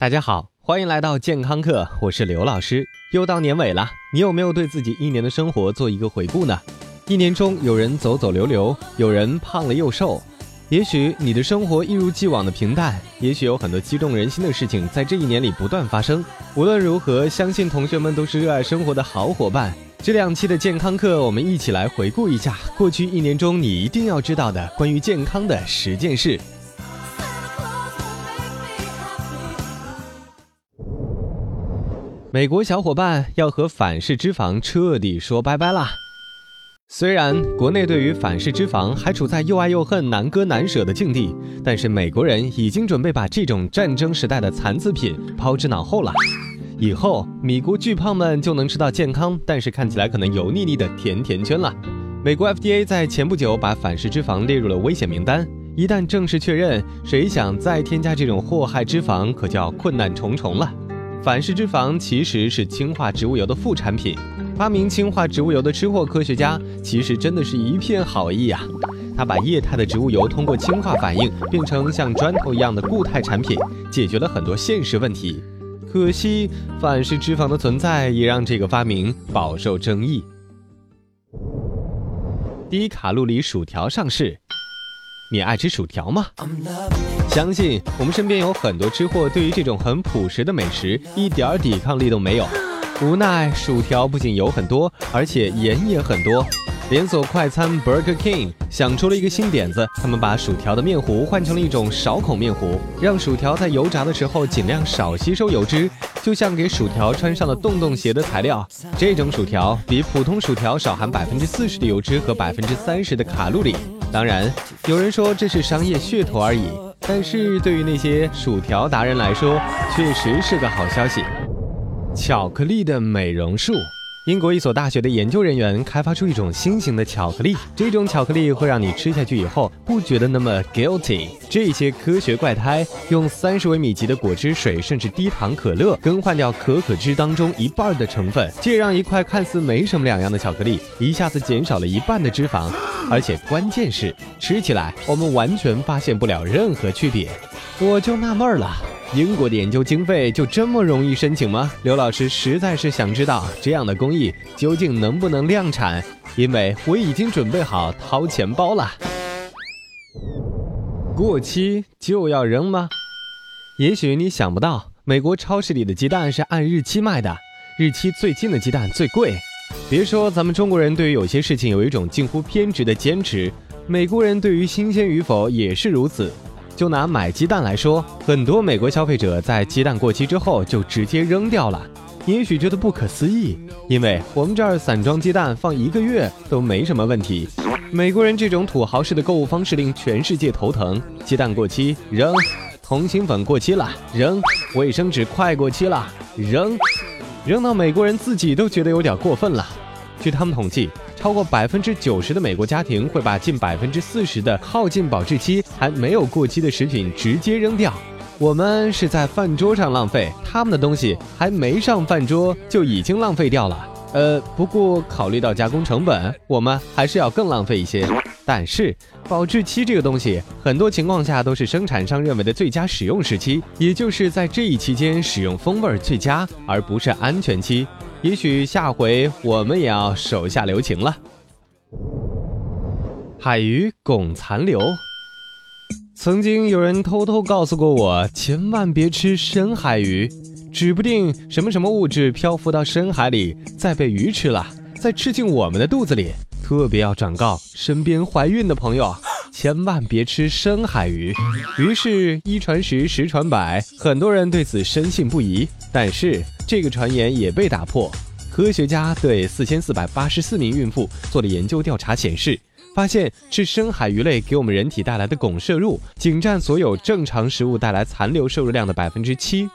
大家好，欢迎来到健康课，我是刘老师。又到年尾了，你有没有对自己一年的生活做一个回顾呢？一年中，有人走走留留，有人胖了又瘦。也许你的生活一如既往的平淡，也许有很多激动人心的事情在这一年里不断发生。无论如何，相信同学们都是热爱生活的好伙伴。这两期的健康课，我们一起来回顾一下过去一年中你一定要知道的关于健康的十件事。美国小伙伴要和反式脂肪彻底说拜拜啦！虽然国内对于反式脂肪还处在又爱又恨、难割难舍的境地，但是美国人已经准备把这种战争时代的残次品抛之脑后了。以后米国巨胖们就能吃到健康，但是看起来可能油腻腻的甜甜圈了。美国 FDA 在前不久把反式脂肪列入了危险名单，一旦正式确认，谁想再添加这种祸害脂肪，可叫困难重重了。反式脂肪其实是氢化植物油的副产品。发明氢化植物油的吃货科学家其实真的是一片好意啊！他把液态的植物油通过氢化反应变成像砖头一样的固态产品，解决了很多现实问题。可惜反式脂肪的存在也让这个发明饱受争议。低卡路里薯条上市。你爱吃薯条吗？相信我们身边有很多吃货，对于这种很朴实的美食一点抵抗力都没有。无奈薯条不仅油很多，而且盐也很多。连锁快餐 Burger King 想出了一个新点子，他们把薯条的面糊换成了一种少孔面糊，让薯条在油炸的时候尽量少吸收油脂，就像给薯条穿上了洞洞鞋的材料。这种薯条比普通薯条少含百分之四十的油脂和百分之三十的卡路里。当然，有人说这是商业噱头而已，但是对于那些薯条达人来说，确实是个好消息。巧克力的美容术。英国一所大学的研究人员开发出一种新型的巧克力，这种巧克力会让你吃下去以后不觉得那么 guilty。这些科学怪胎用三十微米级的果汁水，甚至低糖可乐，更换掉可可脂当中一半的成分，这让一块看似没什么两样的巧克力一下子减少了一半的脂肪，而且关键是吃起来我们完全发现不了任何区别。我就纳闷了。英国的研究经费就这么容易申请吗？刘老师实在是想知道这样的工艺究竟能不能量产，因为我已经准备好掏钱包了。过期就要扔吗？也许你想不到，美国超市里的鸡蛋是按日期卖的，日期最近的鸡蛋最贵。别说咱们中国人对于有些事情有一种近乎偏执的坚持，美国人对于新鲜与否也是如此。就拿买鸡蛋来说，很多美国消费者在鸡蛋过期之后就直接扔掉了。也许觉得不可思议，因为我们这儿散装鸡蛋放一个月都没什么问题。美国人这种土豪式的购物方式令全世界头疼。鸡蛋过期扔，通心粉过期了扔，卫生纸快过期了扔，扔到美国人自己都觉得有点过分了。据他们统计。超过百分之九十的美国家庭会把近百分之四十的耗尽保质期还没有过期的食品直接扔掉。我们是在饭桌上浪费，他们的东西还没上饭桌就已经浪费掉了。呃，不过考虑到加工成本，我们还是要更浪费一些。但是保质期这个东西，很多情况下都是生产商认为的最佳使用时期，也就是在这一期间使用风味最佳，而不是安全期。也许下回我们也要手下留情了。海鱼汞残留，曾经有人偷偷告诉过我，千万别吃深海鱼，指不定什么什么物质漂浮到深海里，再被鱼吃了，再吃进我们的肚子里。特别要转告身边怀孕的朋友，千万别吃深海鱼。于是，一传十，十传百，很多人对此深信不疑。但是，这个传言也被打破。科学家对四千四百八十四名孕妇做了研究调查，显示，发现吃深海鱼类给我们人体带来的汞摄入，仅占所有正常食物带来残留摄入量的百分之七。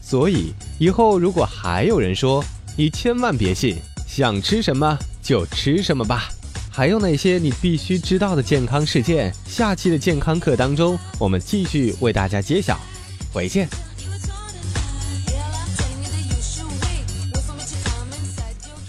所以，以后如果还有人说，你千万别信，想吃什么就吃什么吧。还有哪些你必须知道的健康事件？下期的健康课当中，我们继续为大家揭晓。回见。